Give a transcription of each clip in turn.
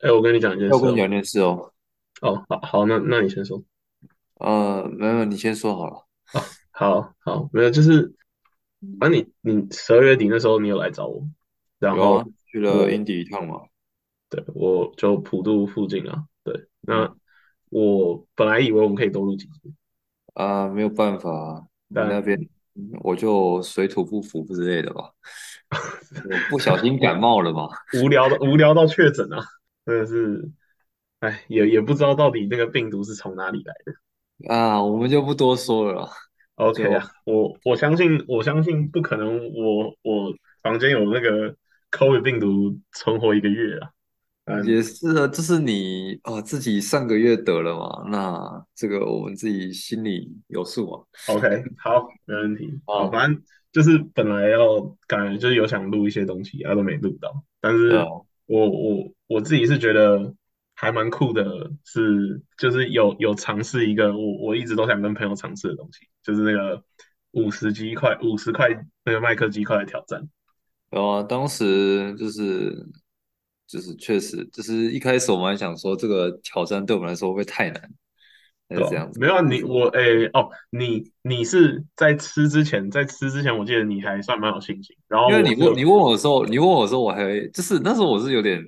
哎，我跟你讲一件事哦。要跟你讲件事哦。哦，好好，那那你先说。呃，没有，你先说好了。哦，好好，没有，就是，反正你你十二月底那时候你有来找我，然后啊，去了英我迪一趟嘛。对我就普渡附近啊，对，那我本来以为我们可以多录几集，啊，没有办法，你那边我就水土不服之类的吧。我不小心感冒了嘛。无聊的无聊到确诊啊，真的是，哎，也也不知道到底那个病毒是从哪里来的。啊，我们就不多说了啦 OK 就啊，我我相信我相信不可能我，我房间有那个 COVID 病毒存活一个月啊。嗯也是啊，就是你啊自己上个月得了嘛，那这个我们自己心里有数啊。，OK，好，没问题。好，啊，反正就是本来要感觉就是有想录一些东西，啊都没录到。但是对啊，我我我自己是觉得还蛮酷的是，就是有有尝试一个我我一直都想跟朋友尝试的东西，就是那个五十鸡块五十块那个麦克鸡块的挑战。然后当时就是就是确实就是一开始我们还想说这个挑战对我们来说会太难，这样子，没有啊你我诶哦，你你是在吃之前，在吃之前，我记得你还算蛮有信心。然后因为你问你问我的时候，你问我的时候，我还就是那时候我是有点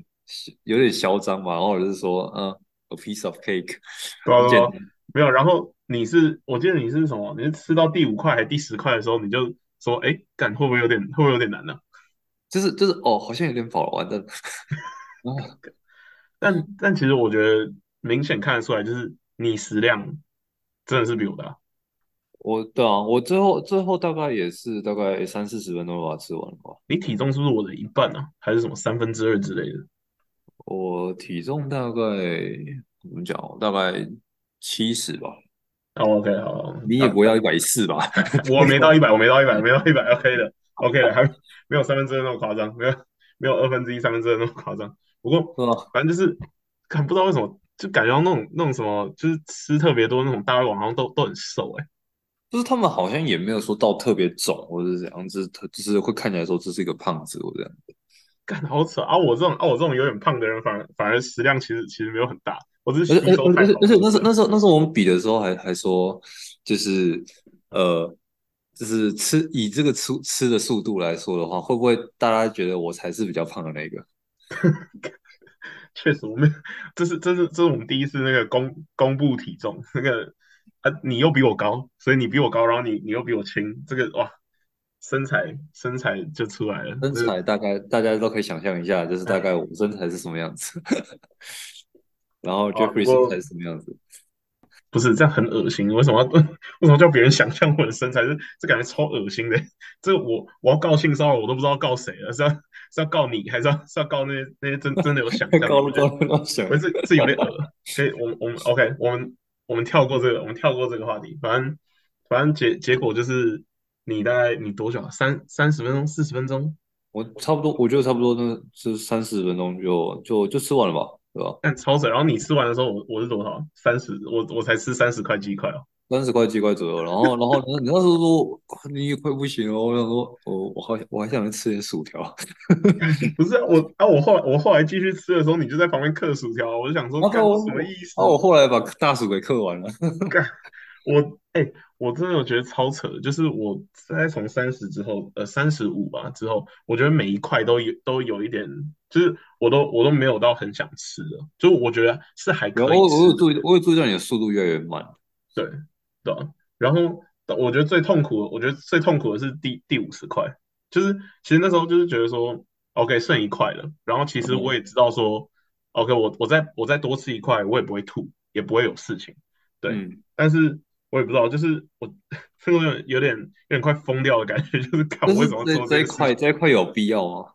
有点嚣张嘛，然后我就是说嗯，a piece of cake，对啊对啊很简单，没有。然后你是，我记得你是什么？你是吃到第五块还是第十块的时候，你就说，哎，干会不会有点，会不会有点难呢、就是就是哦，好像有点饱了，完蛋 但但其实我觉得明显看得出来，就是你食量真的是比我大。我对啊，我最后最后大概也是大概三四十分钟把它吃完了吧。你体重是不是我的一半啊？还是什么三分之二之类的？我体重大概怎么讲哦，大概七十吧。哦，OK，好，好你也大不要一百四吧？我没到一百，我没到一百，没到一百，OK 的，OK 的，还没有三分之二那么夸张，没有没有二分之一、三分之二那么夸张。不过？反正就是，看不知道为什么，就感觉到那种那种什么，就是吃特别多那种大胃王，好像都都很瘦哎、就是他们好像也没有说到特别肿或者是怎样，就是特就是会看起来说这是一个胖子或这样。干好扯啊！我这种啊我这种有点胖的人，反而反而食量其实其实没有很大，我只是而且而且而且那时候？那时候那时候我们比的时候还还说，就是呃，就是吃以这个吃吃的速度来说的话，会不会大家觉得我才是比较胖的那个？确实我们这是这是这是我们第一次那个公公布体重，那个啊你又比我高，所以你比我高，然后你你又比我轻，这个哇身材身材就出来了，身材大概大家都可以想象一下，就是大概哎我身材是什么样子，然后啊不 Jeffrey 身材是什么样子。不是这样很恶心，为什么要 为什么叫别人想象我的身材？这这感觉超恶心的。这我我要告性骚扰，我都不知道告谁了，是要是要告你，还是要是要告那些那些真真的有想象的？高了我觉得高了高想，我觉得这这有点恶。所以我们我们 OK，我们我们跳过这个，我们跳过这个话题。反正反正结结果就是你大概你多久啊？三三十分钟、四十分钟？我差不多，我觉得差不多，那是三四十分钟就就就吃完了吧，对吧？但超水。然后你吃完的时候，我我是多少？三十，我我才吃三十块鸡块哦。三十块几块左右，然后然后你那时候说你也快不行了，我想说，我我好我还想去吃点薯条，不是啊我啊，我后来我后来继续吃的时候，你就在旁边刻薯条，我就想说，什么意思？啊我后来把大薯给刻完了，干我哎、我真的我觉得超扯，就是我大概从三十之后，呃，三十五吧之后，我觉得每一块都有都有一点，就是我都我都没有到很想吃的，就我觉得是还可以吃的，有注意，我有注意到你的速度越来越慢，对对啊然后我觉得最痛苦的，我觉得最痛苦的是第第五十块，就是其实那时候就是觉得说，OK 剩一块了，然后其实我嗯，也知道说，OK 我我再我再多吃一块，我也不会吐，也不会有事情，对，嗯，但是我也不知道，就是我 这个有点有点有点快疯掉的感觉，就是看我为什么做这这一。块这一块有必要吗？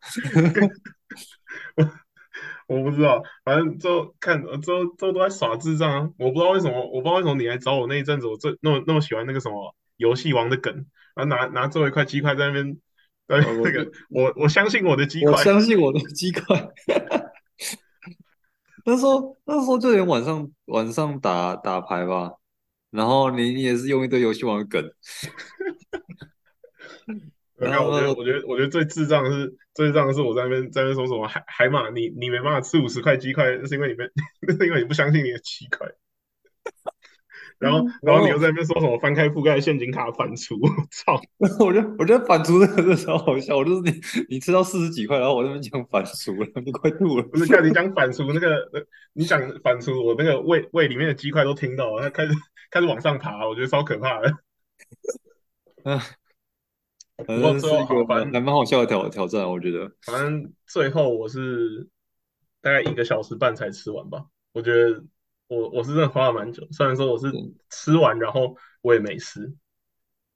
我 不知道，反正之后看之后之后都在耍智障啊！我不知道为什么，我不知道为什么你来找我那一阵子，我最那么那么喜欢那个什么游戏王的梗，然后拿拿最后一块鸡块在那边，呃，呃，我那个我我相信我的鸡我块，相信我的鸡块。那时候那时候就连晚上晚上打打牌吧，然后你你也是用一堆游戏王的梗，然后我觉得我觉得我觉得最智障的是最脏的是我在那边在那边说什么海海马，你你没办法吃五十块鸡块，那是因为你们那 是因为你不相信你的鸡块。然后然后你又在那边说什么翻开覆盖陷阱卡反刍，我操！我觉得我觉得反刍这个真的超好笑，我就是你你吃到四十几块，然后我那边讲反刍了，你快吐了。不是看你讲反刍那个，呃你讲反刍，我那个胃胃里面的鸡块都听到了，它开始开始往上爬，我觉得超可怕的。啊，不过反正是一最后好，反正个还蛮好笑的挑挑战，我觉得。反正最后我是大概一个小时半才吃完吧。我觉得我我是真的花了蛮久，虽然说我是吃完然后我也没吃，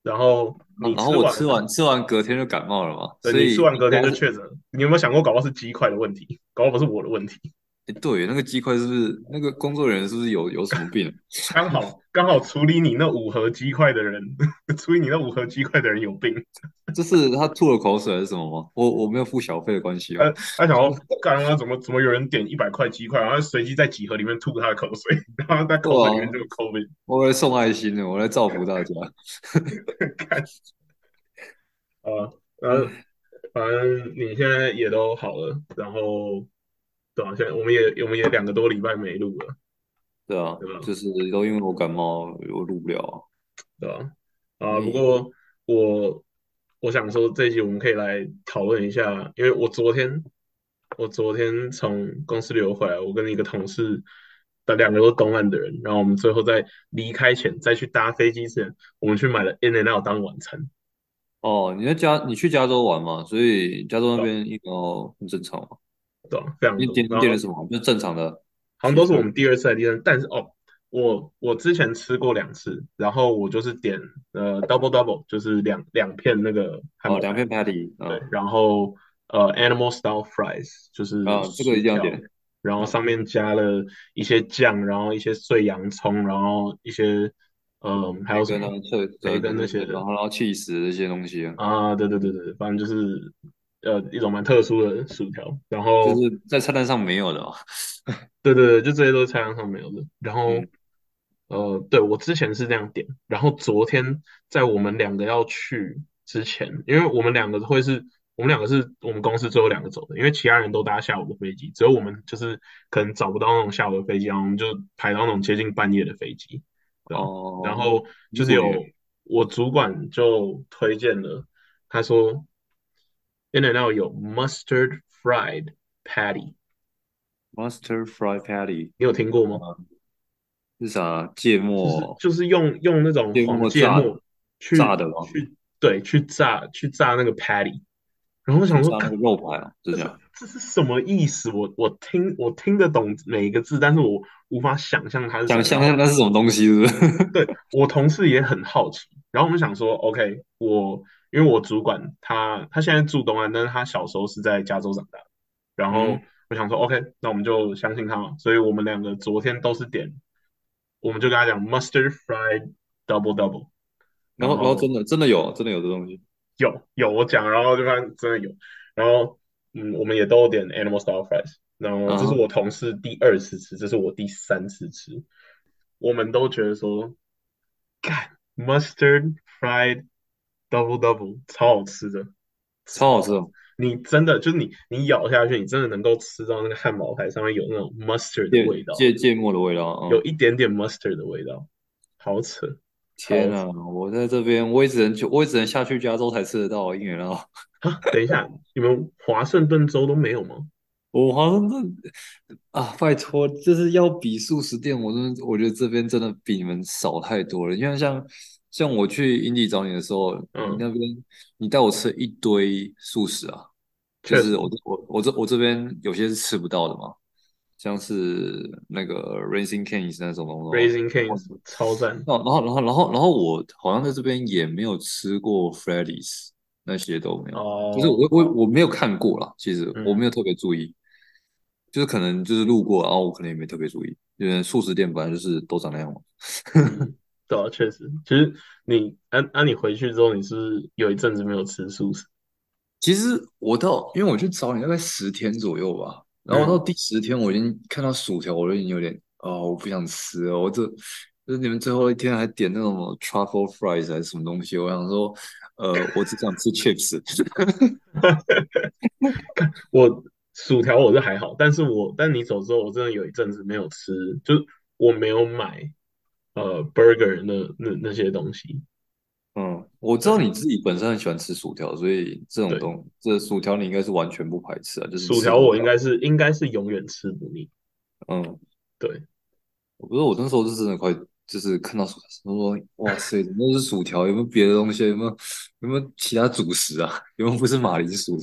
然后你然后我完吃完吃完隔天就感冒了嘛，所以对你吃完隔天就确诊。你有没有想过，搞不好是鸡块的问题，搞不好不是我的问题？诶对，那个鸡块是不是那个工作人员是不是有有什么病？刚好刚好处理你那五盒鸡块的人，处理你那五盒鸡块的人有病。这是他吐了口水还是什么吗？我我没有付小费的关系他哦。他想要干他怎么怎么有人点一百块鸡块，然后随机在几盒里面吐他的口水，然后在口水里面就有 COVID。我来送爱心的，我来造福大家。看，呃呃，反正你现在也都好了，然后对啊，现在我们也我们也两个多礼拜没录了，对啊对吧，就是都因为我感冒，我录不了啊。对啊？啊，嗯不过我我想说这一集我们可以来讨论一下，因为我昨天我昨天从公司留回来，我跟一个同事的两个都是东岸的人，然后我们最后在离开前再去搭飞机前，我们去买了 In and Out 当晚餐。哦，你在加你去加州玩嘛？所以加州那边应该很正常嘛。对吧？非常多。你点了什么？就是正常的。好像都是我们第二次还是第三次，但是哦，我我之前吃过两次，然后我就是点呃 double double，就是两两片那个汉堡哦，两片 patty 对啊，然后呃 animal style fries 就是啊这个一定要点然后上面加了一些酱，然后一些碎洋葱，然后一些嗯还有什么培根啊，脆根那些然后然后 cheese 这些东西啊，啊，对对对对，反正就是呃一种蛮特殊的薯条，然后就是在菜单上没有的哦。对对对，就这些都是菜单上没有的。然后，嗯呃，对我之前是这样点，然后昨天在我们两个要去之前，因为我们两个会是，我们两个是我们公司最后两个走的，因为其他人都搭下午的飞机，只有我们就是可能找不到那种下午的飞机，然后我们就排到那种接近半夜的飞机，哦，然后就是有我主管就推荐了，他说 In and Out 有 mustard fried patty，mustard fried patty 你有听过吗？是啥？芥就是末就是用用那种芥黄末炸芥末去炸的吗去对去炸去炸那个 patty，然后我想说，肉排啊，就这样。这是什么意思？我我听我听得懂每一个字，但是我无法想象它是想象那是什么东西，是不是？对我同事也很好奇，然后我们想说，OK，我因为我主管他他现在住东岸，但是他小时候是在加州长大的，然后嗯。我想说，OK，那我们就相信他嘛，所以我们两个昨天都是点，我们就跟他讲 mustard fried double double，然后然后真的真的有真的有这东西。有有我讲，然后就发现真的有，然后嗯，我们也都点 animal style fries，然后这是啊我同事第二次吃，这是我第三次吃，我们都觉得说，干 mustard fried double double 超好吃的，超好吃的，你真的就是你你咬下去，你真的能够吃到那个汉堡排上面有那种 mustard 的味道，芥芥末的味道啊。有一点点 mustard 的味道，好扯。天啊！我在这边，我也只能去，我也只能下去加州才吃得到应援啊。啊，等一下，你们华盛顿州都没有吗？我华盛顿啊，拜托，就是要比素食店，我真的我觉得这边真的比你们少太多了。因为像像我去英地找你的时候，嗯。你那边你带我吃一堆素食啊，就是我我我这我这边有些是吃不到的嘛，像是那个 Raising Cane's 那种东西 Raising Cane's 超赞，然后，然后，然后，然后，然后我好像在这边也没有吃过 Freddy's，那些都没有。哦，就是我我我没有看过啦，其实嗯我没有特别注意，就是可能就是路过，然后我可能也没特别注意，因为素食店本来就是都长那样嘛。嗯对啊，确实，其实你安安你回去之后，你是不是有一阵子没有吃素食？其实我到，因为我去找你大概十天左右吧，然后到第十天我已经看到薯条，我就已经有点哦，我不想吃了，我这就是你们最后一天还点那种 truffle fries 还是什么东西？我想说，呃，我只想吃 chips。我薯条我是还好，但是我但你走之后，我真的有一阵子没有吃，就是我没有买呃 burger 那那那些东西。嗯，我知道你自己本身很喜欢吃薯条，所以这种，东这薯条你应该是完全不排斥啊，就是薯条。我应该是应该是永远吃不腻。嗯，对，我不是我那时候是真的快，就是看到薯条，我说哇塞，怎么都是薯条？有没有别的东西？有没有有没有其他主食啊？有没有不是马铃薯？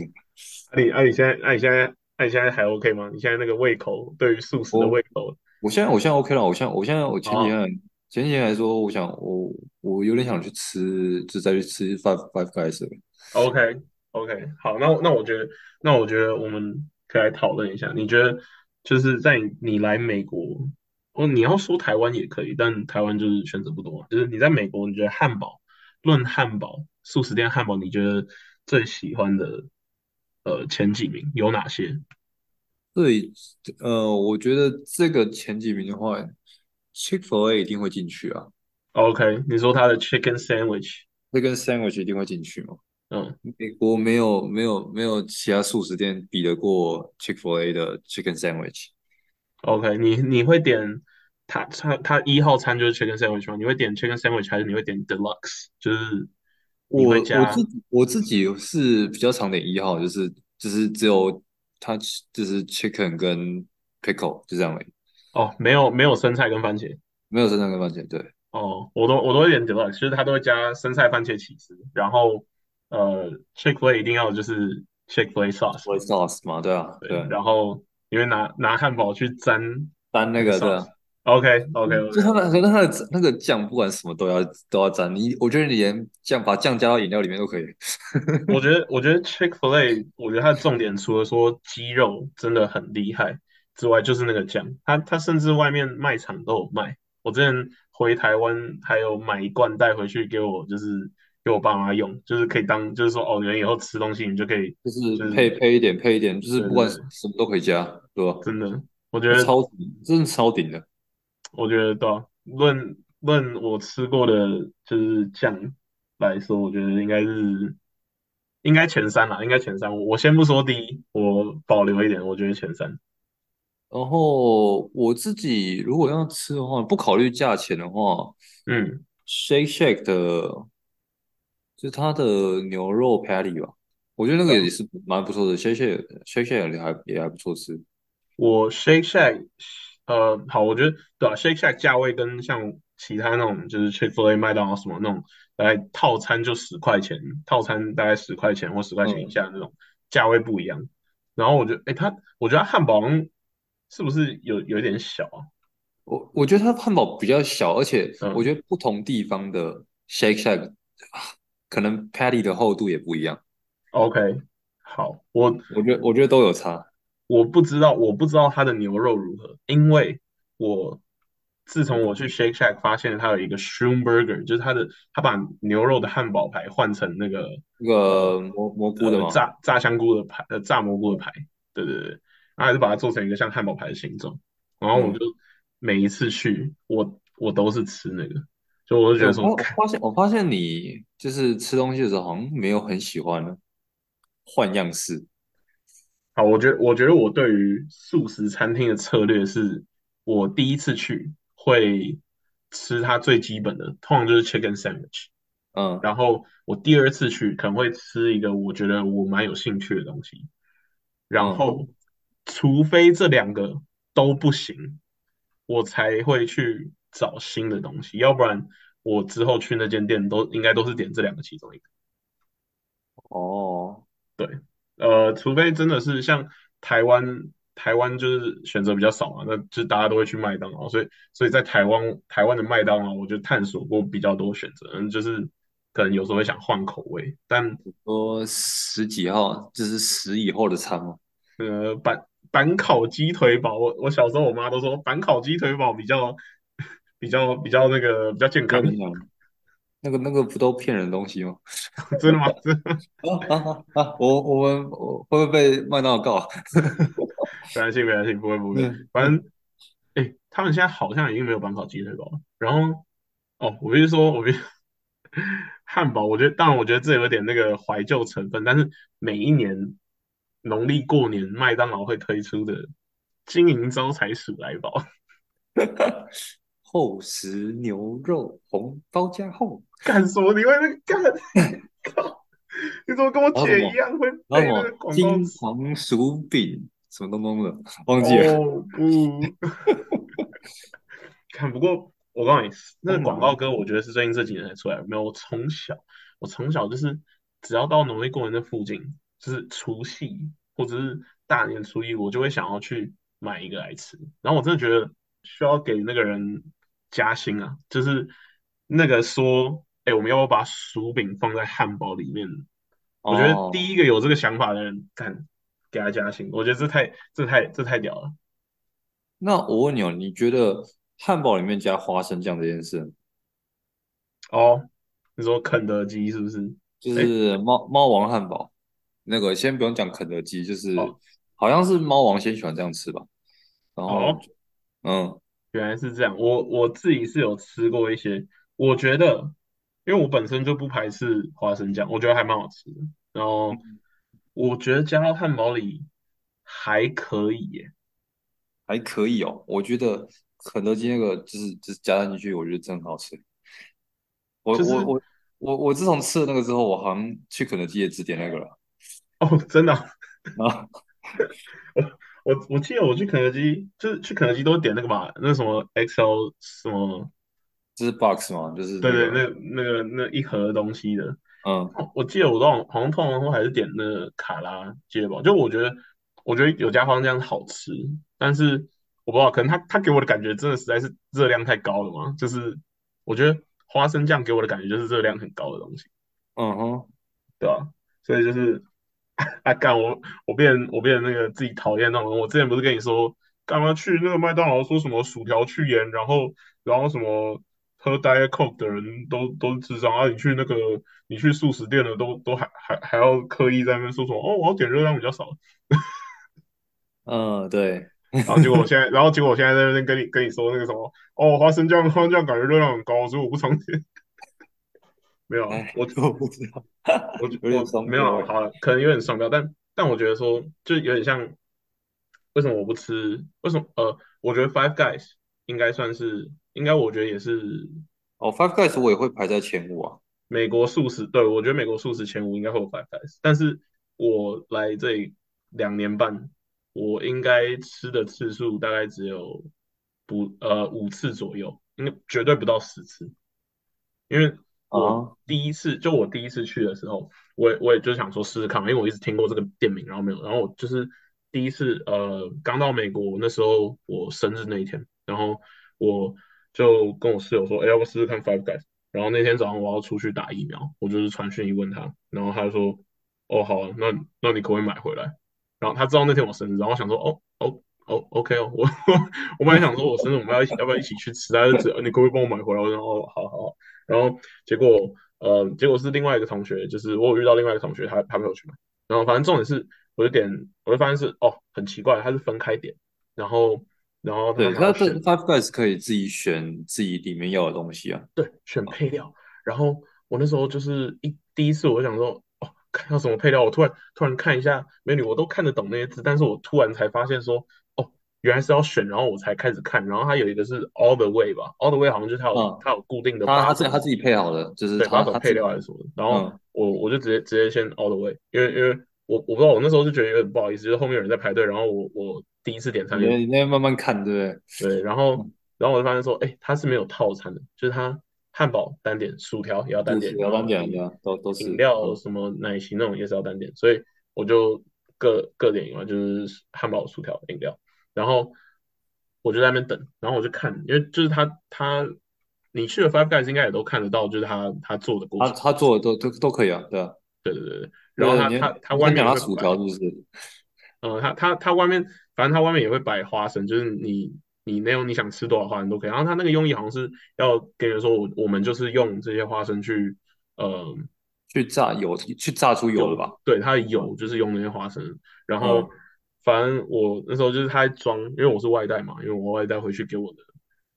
那你那你现在那你现在那你现在还 OK 吗？你现在那个胃口对于素食的胃口我现在我现在 OK 了，我现在我现在我前几啊天前几天来说，我想我我有点想去吃，就再去吃 Five Five Guys 了。，OK OK，好，那那我觉得那我觉得我们可以来讨论一下，你觉得就是在你你来美国，哦，你要说台湾也可以，但台湾就是选择不多，就是你在美国，你觉得汉堡论汉堡素食店汉堡，你觉得最喜欢的呃前几名有哪些对，呃，我觉得这个前几名的话，Chick-fil-A 一定会进去啊，？OK，你说它的 chicken sandwich，这跟 sandwich 一定会进去吗。嗯美国没有没有没有其他素食店比得过 Chick-fil-A 的 chicken sandwich。，OK，你你会点它它它一号餐就是 chicken sandwich 吗？你会点 chicken sandwich 还是你会点 deluxe？就是我我自己我自己是比较常点一号，就是就是只有它就是 chicken 跟 pickle 就这样而已，哦，没有没有生菜跟番茄。没有生菜跟番茄。对哦，我都我都会点 deluxe，就是它都会加生菜、番茄、起司，然后呃，Chick-fil-A 一定要就是 Chick-fil-A sauce，soy 嘛，sauce 嘛，对啊，对，对，然后你会拿拿汉堡去沾那个沾那个对 sauce。啊，OK OK 就 OK，它的可能它的那个酱不管什么都要都要沾，你我觉得你连酱把酱加到饮料里面都可以。我觉得我觉得 Chick-fil-A，我觉得它的重点除了说鸡肉真的很厉害之外，就是那个酱，它它甚至外面卖场都有卖。我之前回台湾还有买一罐带回去给我，就是给我爸妈用，就是可以当就是说哦，你们以后吃东西你就可以就是就是配配一点配一点，就是不管什么都可以加，对吧？真的，我觉得超顶，真的超顶的。我觉得对啊论论我吃过的就是酱来说，我觉得应该是应该前三啦，应该前三。我我先不说第一，我保留一点，我觉得前三。然后我自己如果要吃的话，不考虑价钱的话嗯，，Shake Shack 的，就是它的牛肉 patty 吧，我觉得那个也是蛮不错的，Shake Shack Shake Shack 也还也还不错吃。我 Shake Shack，呃，好，我觉得对啊，Shake Shack 价位跟像其他那种就是 Chick-fil-A、麦当劳什么那种，大概套餐就十块钱，套餐大概十块钱或十块钱以嗯，下那种价位不一样。然后我觉得，哎，它，我觉得它汉堡好像是不是有有点小啊？我我觉得它汉堡比较小，而且我嗯觉得不同地方的 Shake Shack 啊可能 patty 的厚度也不一样，，OK，好，我我觉得我觉得都有差。我不知道，我不知道它的牛肉如何，因为我自从我去 Shake Shack 发现它有一个 Shroom Burger，就是它的它把牛肉的汉堡排换成那个那个蘑蘑菇的呃，炸炸香菇的排，呃炸蘑菇的排，对对对，然后还是把它做成一个像汉堡排的形状，然后我就嗯。每一次去，我我都是吃那个，就我就觉哎，得说，我发现我发现你就是吃东西的时候好像没有很喜欢换样式。好，我觉得我觉得我对于素食餐厅的策略是，我第一次去会吃它最基本的，通常就是 chicken sandwich，嗯然后我第二次去可能会吃一个我觉得我蛮有兴趣的东西，然嗯，后除非这两个都不行，我才会去找新的东西，要不然我之后去那间店都应该都是点这两个其中一个。哦，对，呃，除非真的是像台湾，台湾就是选择比较少嘛，那就大家都会去麦当劳，所以所以在台湾台湾的麦当劳，我就探索过比较多选择，嗯，就是可能有时候会想换口味，但说十几号就是十以后的餐吗？呃板板烤鸡腿堡，我我小时候我妈都说板烤鸡腿堡比较 比较比较那个比较健康。那个那个不都骗人的东西吗？真的吗？真的吗啊啊啊啊！我我们我会不会被麦当劳告？没关系没关系，不会不会，反正哎，他们现在好像已经没有板烤鸡腿堡了，然后哦，我必须说，我必须汉堡，我觉得当然，我觉得这有点那个怀旧成分，但是每一年农历过年，麦当劳会推出的金银招财鼠来宝，厚实牛肉红包加厚，干什么？你会那个干？靠！你怎么跟我姐一样会背那个金广告词？黄薯饼什么东东的，忘记了。哦不，看不过我告诉你，那个广告歌，我觉得是最近这几年才出来的。没有，我从小，我从小就是只要到农历过年的附近，就是除夕或者是大年初一，我就会想要去买一个来吃。然后我真的觉得需要给那个人加薪啊，就是那个说，哎，我们要不要把薯饼放在汉堡里面？我觉得第哦，一个有这个想法的人，干给他加薪，我觉得这太这太这太屌了。那我问你哦，你觉得汉堡里面加花生酱这件事，哦，你说肯德基是不是？就哎，是猫猫王汉堡，那个先不用讲肯德基，就是哦好像是猫王先喜欢这样吃吧？然后哦，嗯原来是这样。我我自己是有吃过一些，我觉得，因为我本身就不排斥花生酱，我觉得还蛮好吃的。然后嗯我觉得加到汉堡里还可以耶，还可以哦，我觉得肯德基那个就是就是加进去，我觉得真好吃。我就是我我我我自从吃了那个之后，我好像去肯德基也只点那个了。哦，真的啊 我我我记得我去肯德基，就是去肯德基都点那个嘛，那什么 XL 什么，就是 box 嘛，就是对对，那个那那个那一盒东西的。嗯我记得我都好像通常都还是点那个卡拉鸡堡，就我觉得我觉得有加花生酱好吃，但是我不知道，可能他他给我的感觉真的实在是热量太高了嘛，就是我觉得花生酱给我的感觉就是热量很高的东西，嗯哼，对吧？所以就是 啊干我我变我变那个自己讨厌那种人，我之前不是跟你说干嘛去那个麦当劳说什么薯条去盐，然后然后什么。喝 Diet Coke 的人都都是智障啊！你去那个你去素食店的都都还还还要刻意在那边说什么哦，我要点热量比较少，嗯对，然后结果我现在，然后结果我现在在那边跟你跟你说那个什么哦，花生酱花生酱感觉热量很高，所以我不常点。没有我 我不知道，我我没有。好了，可能有点双标，但但我觉得说就有点像为什么我不吃？为什么呃，我觉得 Five Guys 应该算是，应该我觉得也是哦，Five Guys 我也会排在前五啊。美国素食，对，我觉得美国素食前五应该会有 Five Guys，但是我来这里两年半，我应该吃的次数大概只有不呃五次左右，应该绝对不到十次。因为我啊，第一次就我第一次去的时候，我也我也就想说试试看，因为我一直听过这个店名，然后没有，然后我就是第一次呃刚到美国那时候我生日那一天，然后我就跟我室友说，哎，要不试试看 Five Guys，然后那天早上我要出去打疫苗，我就是传讯一问他，然后他就说，哦好啊，那那你可不可以买回来？然后他知道那天我生日，然后想说，哦哦哦，OK 哦，我我本来想说我生日我们要一起要不要一起去吃，但是只你可不可以帮我买回来？我说哦好好好。然后结果呃，结果是另外一个同学，就是我有遇到另外一个同学，他他没有去买。然后反正重点是，我就点，我就发现是哦，很奇怪，他是分开点，然后然后对，那这 Five Guys 可以自己选自己里面要的东西啊。对选配料。然后我那时候就是一第一次，我想说哦，看到什么配料，我突然突然看一下美女，我都看得懂那些字，但是我突然才发现说哦，原来是要选，然后我才开始看，然后它有一个是 all the way 吧，all the way 好像就是它有嗯，它有固定的他他八种。自己他自己配好的，就是对，八种配料还是什么，然后嗯，我我就直接直接先 all the way，因为因为我我不知道我那时候就觉得有点不好意思，就是后面有人在排队，然后我我第一次点餐就你那你那慢慢看，对不对？对，然后嗯，然后我就发现说，哎，它是没有套餐的，就是它汉堡单点，薯条也要单点，要单点的，都都饮料什么奶昔那种也是要单点，所以我就各各点一碗，就是汉堡、薯条、饮料，然后我就在那边等，然后我就看，因为就是他他你去了 Five Guys 应该也都看得到，就是他他做的过程。他他做的都都都可以啊，对啊。对对对对，然后对，你它它它你先外面他薯条摆，是不是？呃，它它它外面，反正他外面也会摆花生，就是你你那种你想吃多少花生都可以。然后他那个用意好像是要跟人说，我我们就是用这些花生去，呃，去榨油，去榨出油了，吧？对，它的嗯油就是用那些花生。然嗯后反正我那时候就是他在装，因为我是外带嘛，因为我外带回去给我的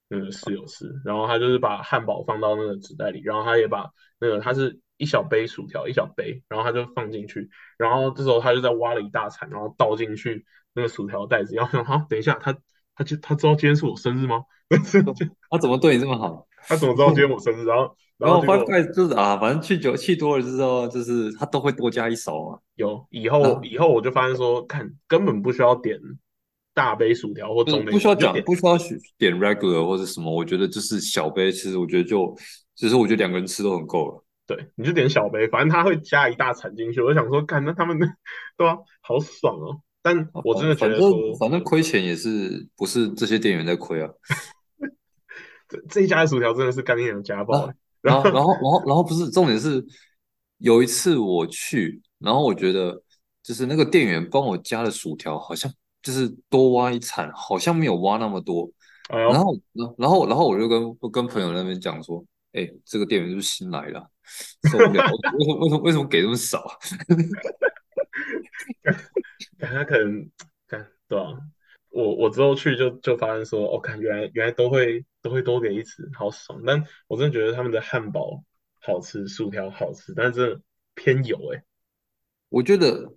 那个室友吃，然后他就是把汉堡放到那个纸袋里，然后他也把那个他是一小杯薯条，一小杯，然后他就放进去，然后这时候他就在挖了一大铲，然后倒进去那个薯条袋子，然后想好，等一下他他就他知道今天是我生日吗？他怎么对你这么好？他怎么知道今天我生日？然后然后欢快就是啊，反正去酒去多了之后，就是他都会多加一勺啊。有以后嗯以后我就发现说，看根本不需要点大杯薯条或就是中杯，不需要讲，不需要去点 regular 或者什么，我觉得就是小杯，其实我觉得就，其实我觉得两个人吃都很够了。对，你就点小杯，反正他会加一大铲进去。我想说，看那他们对吧、好爽哦！但我真的觉反正得说，反正亏钱也是不是这些店员在亏啊。这这一家的薯条真的是干练的家暴、欸。然后 然后然后然后不是重点是，有一次我去，然后我觉得就是那个店员帮我加的薯条好像就是多挖一铲，好像没有挖那么多。哎然后，然后，然后我就跟我跟朋友那边讲说，哎，这个店员是不是新来的啊？受不了，为什么为什么为什么给这么少 他可能看对吧、我我之后去就就发现说，哦，看原来原来都会都会多给一次，好爽。但我真的觉得他们的汉堡好吃，薯条好吃，但是真的偏油哎、我觉得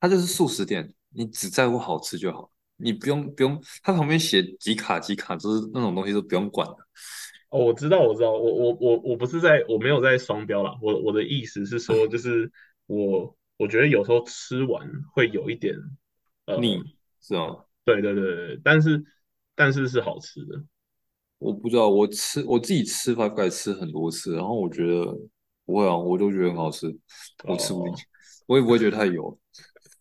它就是素食店，你只在乎好吃就好，你不用不用，它旁边写几卡几卡，就是那种东西都不用管的。哦，我知道，我知道，我我我我不是在，我没有在双标啦。我我的意思是说，就是我我觉得有时候吃完会有一点呃，腻是吗？对对对对，但是但是是好吃的。我不知道，我吃我自己吃 Five Guys 吃很多次，然后我觉得不会啊，我都觉得很好吃，我吃不哦腻，我也不会觉得太油。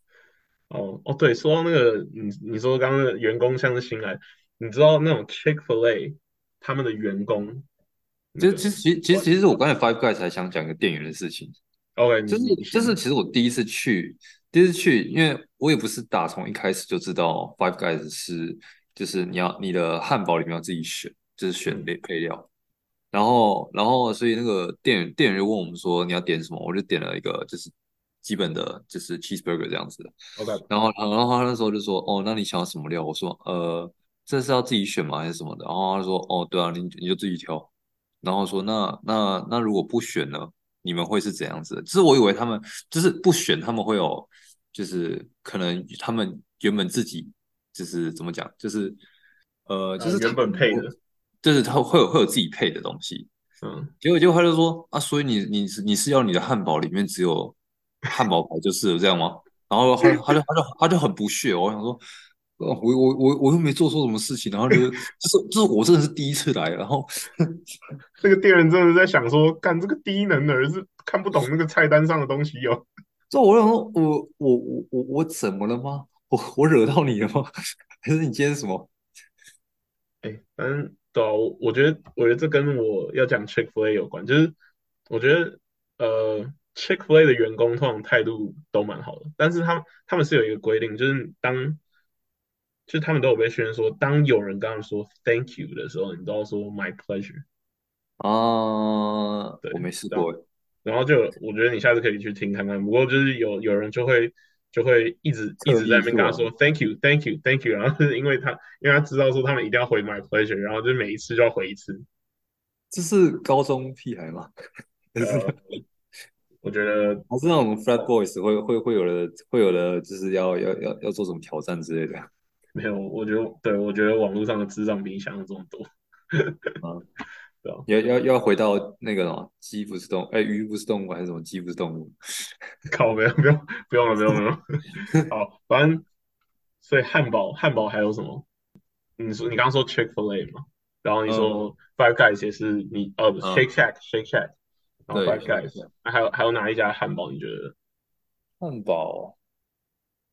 哦哦，对，说到那个，你你说刚刚那个员工像是新来，你知道那种 Chick-fil-A 他们的员工，其实其实其实其实我刚才 Five Guys 才想讲一个店员的事情，OK，你就是你就是其实我第一次去，第一次去，因为我也不是打从一开始就知道 Five Guys 是就是你要你的汉堡里面要自己选，就是选嗯配配料，然后然后所以那个店员店员就问我们说你要点什么，我就点了一个就是基本的就是 cheeseburger 这样子的，OK，然后然后他那时候就说哦，那你想要什么料？我说呃这是要自己选吗还是什么的？然后他说哦对啊，你你就自己挑。然后说那那那如果不选呢？你们会是怎样子的？就是我以为他们就是不选，他们会有就是可能他们原本自己就是怎么讲，就是呃就是他原本配的，就是他会有会有自己配的东西。嗯，结果结果他就说啊，所以你你是你是要你的汉堡里面只有汉堡排就是了这样吗？然后他他就他就他就很不屑，我想说。呃我我我我又没做错什么事情，然后就是就是就是我真的是第一次来，然后 那个店员真的在想说，干这个低能儿是看不懂那个菜单上的东西哦。就我想说，我我我我我怎么了吗？我我惹到你了吗？还是你今天什么？哎，反正对啊，我我觉得我觉得这跟我要讲 Chick-fil-A 有关，就是我觉得呃 Chick-fil-A 的员工通常态度都蛮好的，但是他们他们是有一个规定，就是当就他们都有被训练说，当有人跟他们说 Thank you 的时候，你都要说 My pleasure。啊，对我没试过欸。然后就我觉得你下次可以去听看看。不过就是有有人就会就会一直一直在那边跟他说 Thank you, Thank you, Thank you，然后是因为他因为他知道说他们一定要回 My pleasure，然后就每一次就要回一次。这是高中屁孩吗？我觉得还是那种 flat boys 会会会有的会有的，就是要要要要做什么挑战之类的没有，我觉得对我觉得网络上的智障比你想象中多。啊？对啊，要要要回到那个什么鸡不是动物，哎，鱼不是动物还是什么鸡不是动物？靠，没有不用不用了不用了。好，反正所以汉堡汉堡还有什么？你说你刚刚说 Chick-fil-A 嘛，然后你说 Five Guys 也是你呃不是嗯 Shake Shack Shake Shack，然后 Five Guys，那还有还有哪一家汉堡你觉得？汉堡，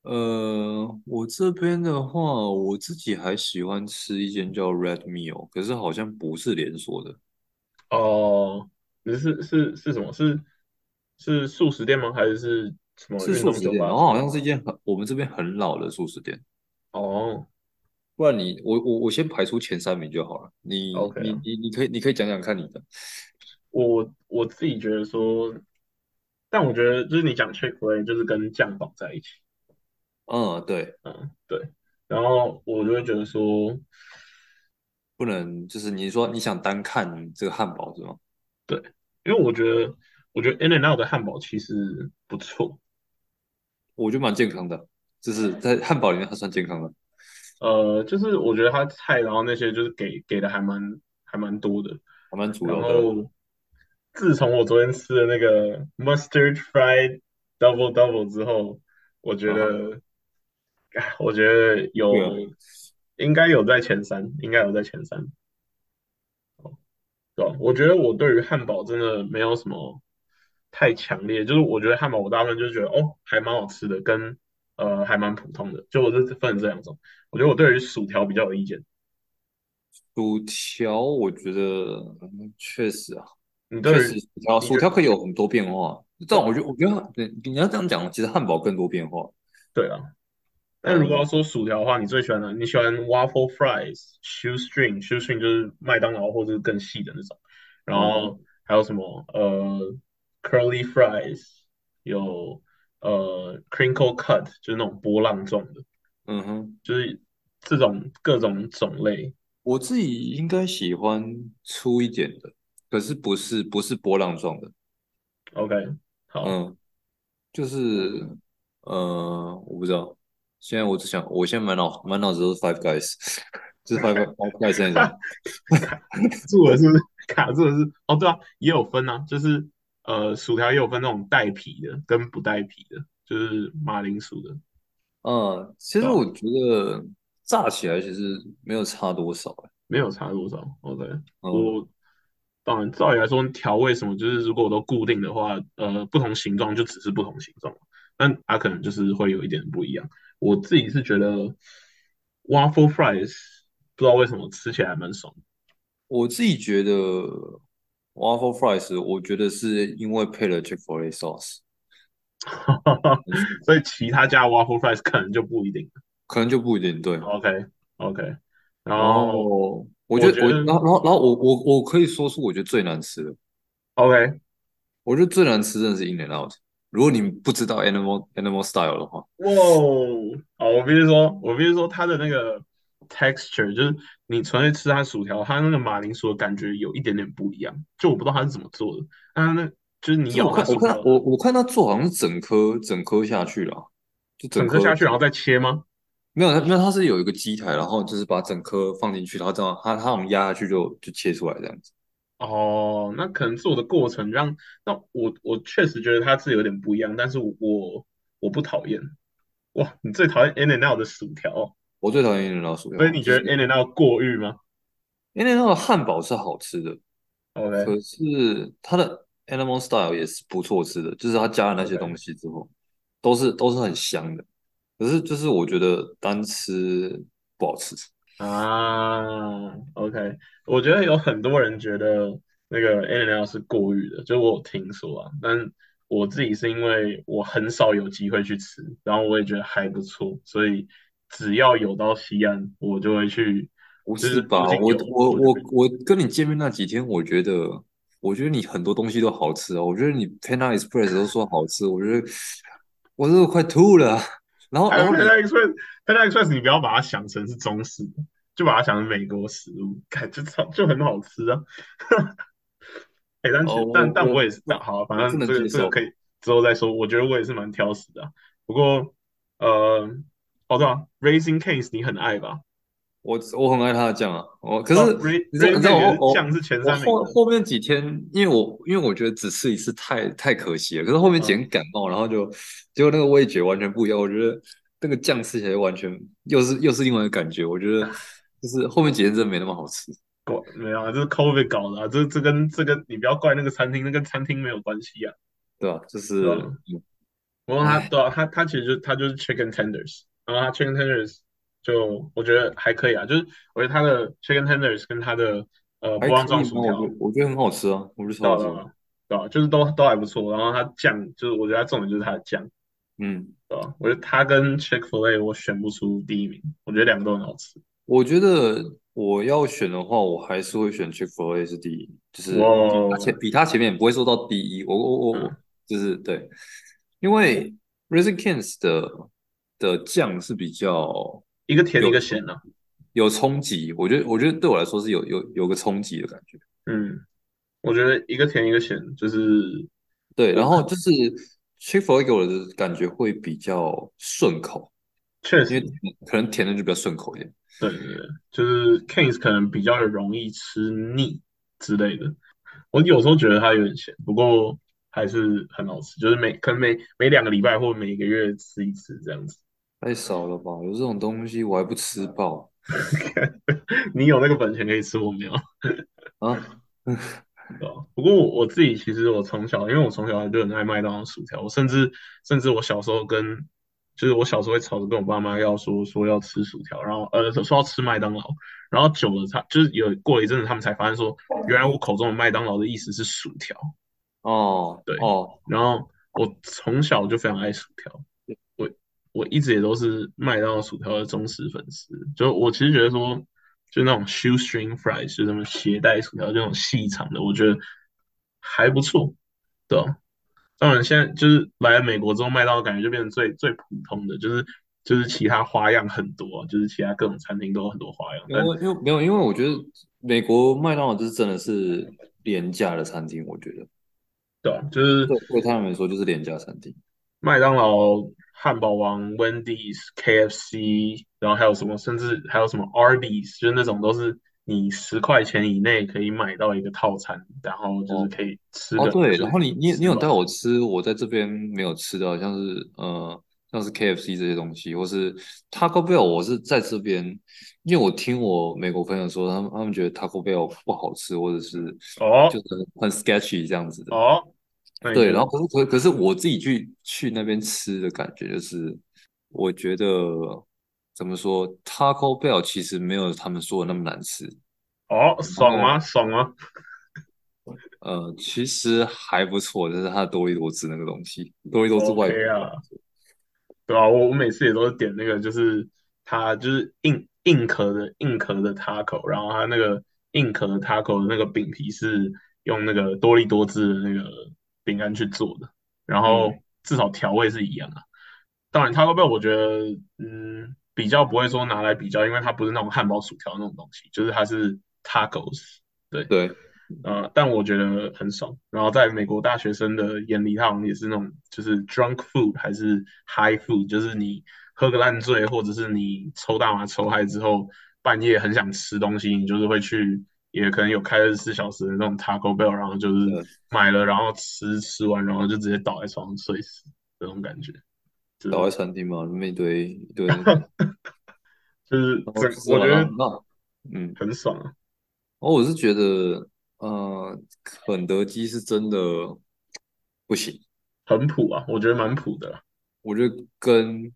呃，我这边的话，我自己还喜欢吃一间叫 Red Meal，可是好像不是连锁的，哦，你是是是什么？是是素食店吗？还是是什么是运素食店，动酒吧然后好像是一间很我们这边很老的素食店。哦不然你我我我先排出前三名就好了，你，OK 啊。你你你可以你可以讲讲看你的，我我自己觉得说，但我觉得就是你讲 Chick-fil-A 就是跟酱绑在一起，嗯，对，嗯，对。然后我就会觉得说，不能就是你说你想单看这个汉堡是吗？对，因为我觉得我觉得 In and Out 的汉堡其实不错，我觉得蛮健康的，就是在汉堡里面它算健康的，呃，就是我觉得它菜然后那些就是给给的还蛮还蛮多的，还蛮主然要的。后自从我昨天吃了那个 Mustard Fried Double Double 之后，我觉得我觉得有应该有在前三，应该有在前三。对吧？我觉得我对于汉堡真的没有什么太强烈，就是我觉得汉堡我大部分就觉得哦还蛮好吃的，跟呃还蛮普通的，就我是分这两种。我觉得我对于薯条比较有意见，薯条我觉得嗯确实啊，你对于薯条薯条可以有很多变化，对吧？但我觉得我觉得你你要这样讲，其实汉堡更多变化。对啊，但如果要嗯说薯条的话，你最喜欢的你喜欢 waffle fries、shoestring、shoestring 就是麦当劳或者是更细的那种，然后还有什么？呃 curly fries，有呃 crinkle cut 就是那种波浪状的。嗯哼，就是这种各种种类。我自己应该喜欢粗一点的，可是不是不是波浪状的，OK，好，嗯，就是呃，我不知道，现在我只想，我现在满脑满脑子都是 Five Guys，就是 Five Five Guys 那种，卡住了是不是？卡住了是？哦，对啊，也有分啊，就是呃，薯条也有分那种带皮的跟不带皮的，就是马铃薯的，嗯，其？实我觉得炸起来其实没有差多少，欸没有差多少。OK，嗯，我当然照理来说，调味什么，就是如果都固定的话，呃，不同形状就只是不同形状，但它可能就是会有一点不一样。我自己是觉得 waffle fries 不知道为什么吃起来还蛮爽。我自己觉得 waffle fries，我觉得是因为配了 Chick-fil-A sauce，所以其他家 waffle fries 可能就不一定。可能就不一定对。OK OK，然然后后我觉得我，我觉得然后然后然后我我我可以说出我觉得最难吃的，OK，我觉得最难吃真的是 In and Out。如果你不知道 Animal Animal Style 的话，哇哦，好，我必须说，我必须说它的那个 texture，就是你纯粹吃它薯条，它那个马铃薯的感觉有一点点不一样，就我不知道它是怎么做的，它那就是你咬我看薯条我我看它做好像是整颗整颗下去了，就整颗整颗下去，然后再切吗？没有没有，它是有一个机台，然后就是把整颗放进去，然后这样它它好像压下去就就切出来这样子。哦，那可能做的过程让，那我我确实觉得它是有点不一样，但是我我不讨厌。哇，你最讨厌 In and Out 的薯条哦，我最讨厌 In and Out 薯条，所以你觉得 In and Out 过誉吗 In and Out 的汉堡是好吃的，？OK 可是它的 Animal Style 也是不错吃的，就是它加了那些。东西之后，都是都是很香的。可是就是我觉得单吃不好吃。啊，OK，我觉得有很多人觉得那个 and Out 是过誉的，就我有听说啊，但我自己是因为我很少有机会去吃，然后我也觉得还不错，所以只要有到西安，我就会去，不就是是吧？我我我我我跟你见面那几天，我觉得我觉得你很多东西都好吃啊。我觉得你 Panda Express 都说好吃，我觉得我都快吐了啊。然后还有然后 p e 你 n Express，Panda Express 你不要把它想成是中式，就把它想成美国食物，看就超就很好吃啊。哎、但哦，但我我但我也是，但我好，反正这个。这个可以之后再说。我觉得我也是蛮挑食的啊不过，呃，哦对啊，Raising Case 你很爱吧？我我很爱他的酱啊，我可是，Ray 你知道你 Raising 酱是前我三名的。后后面几天，因为我因为我觉得只吃一次太太可惜了，可是后面几嗯，天感冒，然后就结果那个味觉完全不一样，我觉得那个酱吃起来完全又是又是另外一个感觉，我觉得 就是后面几天真的没那么好吃，搞没有啊，这是 COVID 搞的啊，这这跟这跟你不要怪那个餐厅，那跟餐厅没有关系啊，对啊？就？是嗯不过他，对啊，他他其实就他就是 chicken tenders，然后他 chicken tenders 就我觉得还可以啊，就是我觉得他的 chicken tenders 跟他的呃波浪还可以吗？状薯条，我觉得我觉得很好吃啊，我觉得超好吃对啊，就是都都还不错。然后它酱就是我觉得它重点就是它的酱，嗯。对吧？我觉得他跟 Chick-fil-A 我选不出第一名，我觉得两个都很好吃。我觉得我要选的话，我还是会选 Chick-fil-A 是第一，就是比他前，比他前面不会说到第一，我我我嗯，就是对，因为 Raising Cane's 的的酱是比较一个甜一个咸啊，有冲击，我觉得我觉得对我来说是有有有个冲击的感觉。嗯，我觉得一个甜一个咸，就是对，然后就是 Chick-fil-A 给我的感觉会比较顺口，确实甜可能甜的就比较顺口一点。对对对，就是 Kings 可能比较容易吃腻之类的。我有时候觉得它有点咸，不过还是很好吃，就是每可能每每两个礼拜或每个月吃一次这样子。太少了吧？有这种东西我还不吃爆 你有那个本钱可以吃，我没有。啊！对吧不过我我自己其实我从小，因为我从小就很爱麦当劳薯条，我甚至甚至我小时候跟就是我小时候会吵着跟我爸妈要说说要吃薯条，然后呃说要吃麦当劳，然后久了他就是有过了一阵子，他们才发现说原来我口中的麦当劳的意思是薯条，哦对，哦哦，然后我从小就非常爱薯条，我我一直也都是麦当劳薯条的忠实粉丝。就我其实觉得说，就那种 shoestring fries，就什么鞋带薯条这种细长的，我觉得还不错，对啊当然，现在就是来了美国之后，麦当劳感觉就变成最最普通的，就是就是其他花样很多，就是其他各种餐厅都有很多花样，但因为因为没有，因为我觉得美国麦当劳就是真的是廉价的餐厅，我觉得对啊就是对对他们来说就是廉价餐厅。麦当劳、汉堡王、Wendy's、KFC，然后还有什么，甚至还有什么 Arby's，就是那种都是你十块钱以内可以买到一个套餐，然后就是哦可以吃哦，个对，然后你你你有带。我吃我在这边没有吃到，像是呃像是 KFC 这些东西，或是 Taco Bell，我是在这边，因为我听我美国朋友说，他们他们觉得 Taco Bell 不好吃，或者是哦就是很 sketchy 这样子的。哦，对，然得？后可是可可是我自己去去那边吃的感觉就是，我觉得怎么说，Taco Bell 其实没有他们说的那么难吃，哦，爽吗？爽吗？呃，其实还不错，就是它的多利多汁那个东西，多利多汁外皮啊，对啊，我我每次也都是点那个，就是它就是硬硬壳的硬壳的 taco，然后它那个硬壳的 taco 的那个饼皮是用那个多利多汁的那个饼干去做的，然后嗯，至少调味是一样的。当然，Taco Bell 我觉得嗯比较不会说拿来比较，因为它不是那种汉堡薯条那种东西，就是它是 tacos，对。对，呃，但我觉得很爽。然后在美国大学生的眼里，它好像也是那种就是 drunk food 还是 high food，就是你喝个烂醉，或者是你抽大麻抽嗨之后，半夜很想吃东西，你就是会去，也可能有开二十四小时的那种 Taco Bell，然后就是呃，买了，然后吃吃完，然后就直接倒在床上睡死这种感觉，就倒在餐厅嘛，那么一堆一堆，就是我觉得了那嗯，很爽啊，哦，我是觉得呃，肯德基是真的不行，很普啊，我觉得蛮普的啦。我觉得跟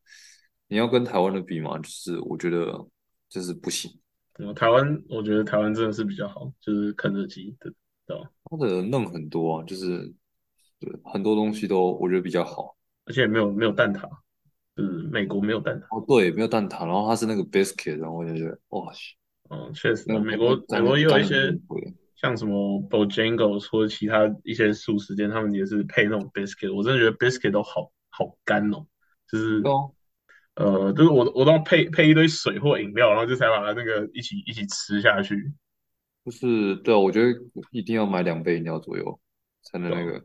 你要跟台湾的比嘛，就是我觉得就是不行。嗯，台湾我觉得台湾真的是比较好，就是肯德基的，对吧？它的嫩很多啊，就是对很多东西都我觉得比较好。而且没有没有蛋挞，就是美国没有蛋挞。哦，对，没有蛋挞，然后它是那个 biscuit，然后我就觉得哇，嗯，确实美国美国也有一些。像什么 Bojangles 或者其他一些素食店，他们也是配那种 biscuit，我真的觉得 biscuit 都好好干哦，就是对啊，呃，就是我我都要配配一堆水或饮料，然后就才把它那个一起一起吃下去，就是对啊，我觉得一定要买两杯饮料左右才能？那个。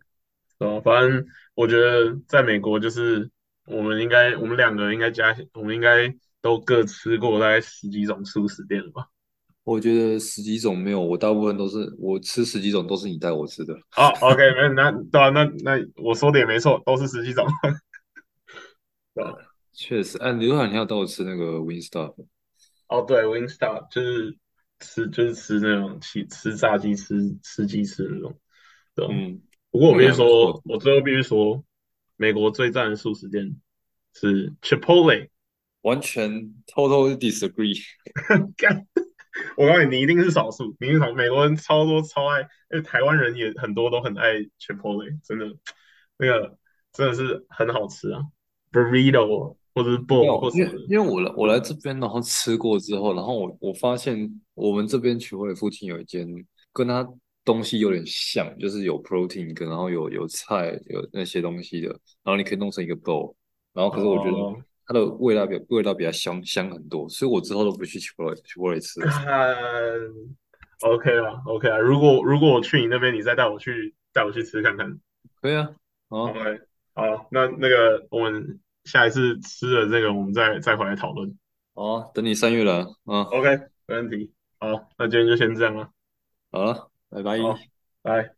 对吧？反正我觉得在美国就是我们应该我们两个应该加起，我们应该都各吃过大概十几种素食店了吧？我觉得十几种没有，我大部分都是我吃十几种都是你带我吃的。哦，OK，没有那对啊，那那我说的也没错，都是十几种，对吧？确实，哎，刘海你要带我吃那个 Wingstop，哦，对，Wingstop 就是吃就是吃那种吃吃炸鸡、吃吃鸡翅那种，对？嗯，不过我必须说，我最后必须说，美国最赞的素食店是 Chipotle。完全 totally disagree。干，我告诉你，你一定是少数，你一定是少，美国人超多超爱，因为台湾人也很多都很爱 Chipotle，真的，那个真的是很好吃啊，burrito 或者是 bowl 或什么的，因为我来我来这边，然后吃过之后，然后我我发现我们这边曲汇附近有一间跟它东西有点像，就是有 protein 跟然后有有菜有那些东西的，然后你可以弄成一个 bowl，然后可是我觉得哦，它的味道比味道比较香香很多，所以我之后都不去 Chipotle Chipotle 吃了。看，OK 啦，OK 啊。如果如果我去你那边，你再带我去带我去吃看看。可以啊，好，OK，好，那那个我们下一次吃了这个，我们再再回来讨论。好啊，等你三月了啊，OK，没问题。好，那今天就先这样了。好了，拜拜。好，拜。